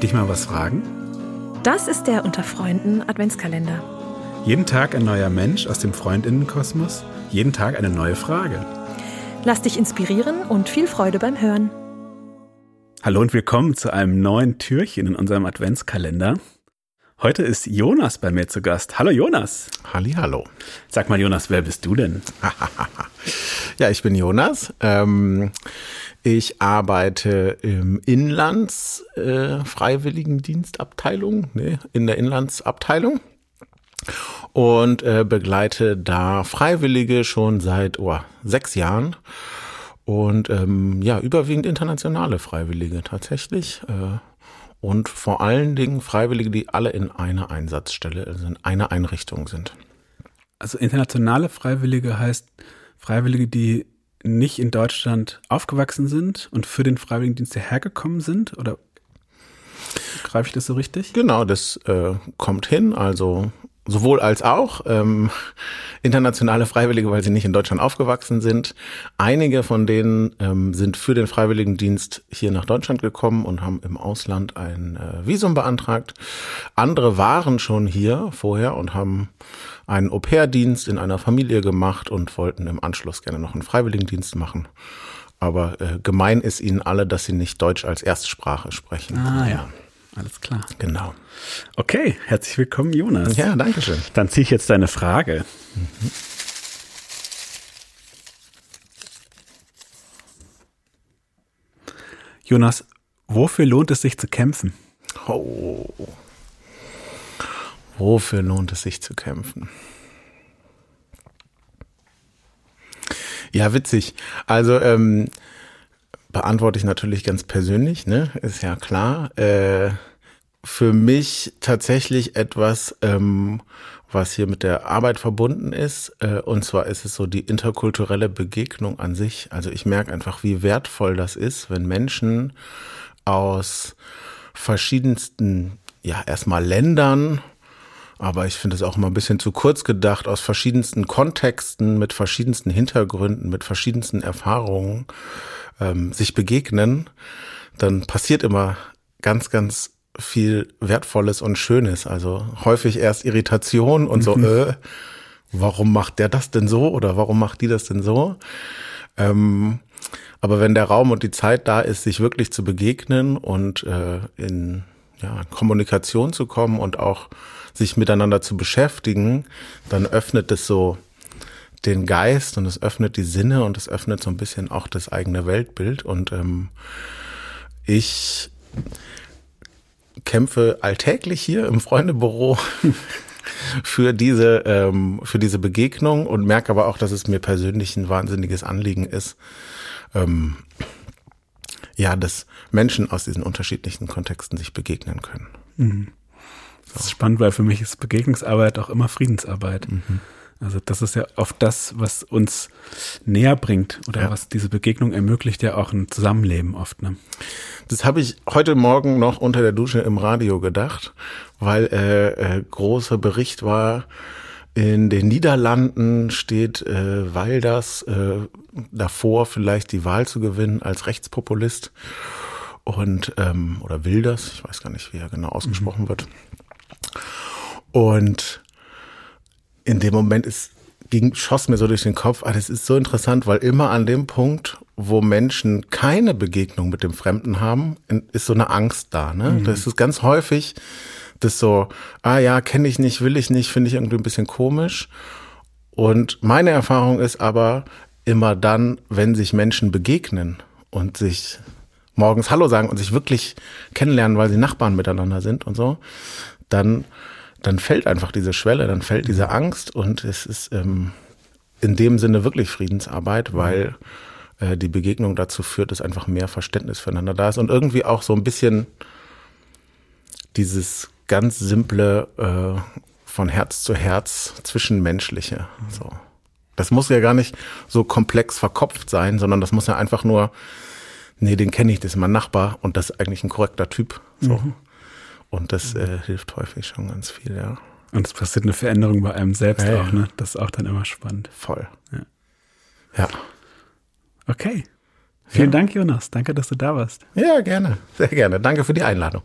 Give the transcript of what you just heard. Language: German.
dich mal was fragen? Das ist der Unter Freunden Adventskalender. Jeden Tag ein neuer Mensch aus dem Freundinnenkosmos, jeden Tag eine neue Frage. Lass dich inspirieren und viel Freude beim Hören. Hallo und willkommen zu einem neuen Türchen in unserem Adventskalender. Heute ist Jonas bei mir zu Gast. Hallo Jonas. Halli, hallo. Sag mal Jonas, wer bist du denn? ja, ich bin Jonas. Ähm, ich arbeite im Inlands äh, Freiwilligendienstabteilung, nee, in der Inlandsabteilung und äh, begleite da Freiwillige schon seit oh, sechs Jahren und ähm, ja überwiegend internationale Freiwillige tatsächlich äh, und vor allen Dingen Freiwillige, die alle in einer Einsatzstelle, also in einer Einrichtung sind. Also internationale Freiwillige heißt Freiwillige, die nicht in Deutschland aufgewachsen sind und für den Freiwilligendienst hergekommen sind? Oder greife ich das so richtig? Genau, das äh, kommt hin. Also sowohl als auch ähm, internationale Freiwillige, weil sie nicht in Deutschland aufgewachsen sind. Einige von denen ähm, sind für den Freiwilligendienst hier nach Deutschland gekommen und haben im Ausland ein äh, Visum beantragt. Andere waren schon hier vorher und haben einen Au-pair-Dienst in einer Familie gemacht und wollten im Anschluss gerne noch einen Freiwilligendienst machen. Aber äh, gemein ist ihnen alle, dass sie nicht Deutsch als Erstsprache sprechen. Ah ja, alles klar. Genau. Okay, herzlich willkommen, Jonas. Ja, danke schön. Dann ziehe ich jetzt deine Frage. Mhm. Jonas, wofür lohnt es sich zu kämpfen? Oh. Wofür lohnt es sich zu kämpfen? Ja, witzig. Also ähm, beantworte ich natürlich ganz persönlich, ne? Ist ja klar. Äh, für mich tatsächlich etwas, ähm, was hier mit der Arbeit verbunden ist. Äh, und zwar ist es so die interkulturelle Begegnung an sich. Also ich merke einfach, wie wertvoll das ist, wenn Menschen aus verschiedensten, ja, erstmal Ländern, aber ich finde es auch immer ein bisschen zu kurz gedacht, aus verschiedensten Kontexten, mit verschiedensten Hintergründen, mit verschiedensten Erfahrungen ähm, sich begegnen, dann passiert immer ganz, ganz viel Wertvolles und Schönes. Also häufig erst Irritation und so, mhm. äh, warum macht der das denn so oder warum macht die das denn so? Ähm, aber wenn der Raum und die Zeit da ist, sich wirklich zu begegnen und äh, in ja, Kommunikation zu kommen und auch sich miteinander zu beschäftigen, dann öffnet es so den Geist und es öffnet die Sinne und es öffnet so ein bisschen auch das eigene Weltbild. Und ähm, ich kämpfe alltäglich hier im Freundebüro für diese ähm, für diese Begegnung und merke aber auch, dass es mir persönlich ein wahnsinniges Anliegen ist, ähm, ja, dass Menschen aus diesen unterschiedlichen Kontexten sich begegnen können. Mhm. Das ist spannend, weil für mich ist Begegnungsarbeit auch immer Friedensarbeit. Mhm. Also das ist ja oft das, was uns näher bringt oder ja. was diese Begegnung ermöglicht, ja auch ein Zusammenleben oft. Ne? Das habe ich heute Morgen noch unter der Dusche im Radio gedacht, weil äh, äh, großer Bericht war, in den Niederlanden steht äh, Wilders äh, davor, vielleicht die Wahl zu gewinnen als Rechtspopulist und ähm, oder Wilders, ich weiß gar nicht, wie er genau ausgesprochen mhm. wird. Und in dem Moment ist, ging, schoss mir so durch den Kopf, ah, das ist so interessant, weil immer an dem Punkt, wo Menschen keine Begegnung mit dem Fremden haben, ist so eine Angst da. Ne? Mhm. Das ist ganz häufig, das so, ah ja, kenne ich nicht, will ich nicht, finde ich irgendwie ein bisschen komisch. Und meine Erfahrung ist aber immer dann, wenn sich Menschen begegnen und sich morgens Hallo sagen und sich wirklich kennenlernen, weil sie Nachbarn miteinander sind und so, dann, dann fällt einfach diese Schwelle, dann fällt diese Angst und es ist ähm, in dem Sinne wirklich Friedensarbeit, weil äh, die Begegnung dazu führt, dass einfach mehr Verständnis füreinander da ist und irgendwie auch so ein bisschen dieses ganz simple äh, von Herz zu Herz zwischenmenschliche. So. Das muss ja gar nicht so komplex verkopft sein, sondern das muss ja einfach nur, nee, den kenne ich, das ist mein Nachbar und das ist eigentlich ein korrekter Typ. So. Mhm. Und das äh, hilft häufig schon ganz viel, ja. Und es passiert eine Veränderung bei einem selbst ja, auch, ne? Das ist auch dann immer spannend. Voll. Ja. ja. Okay. Vielen. Dank, Jonas. Danke, dass du da warst. Ja, gerne. Sehr gerne. Danke für die Einladung.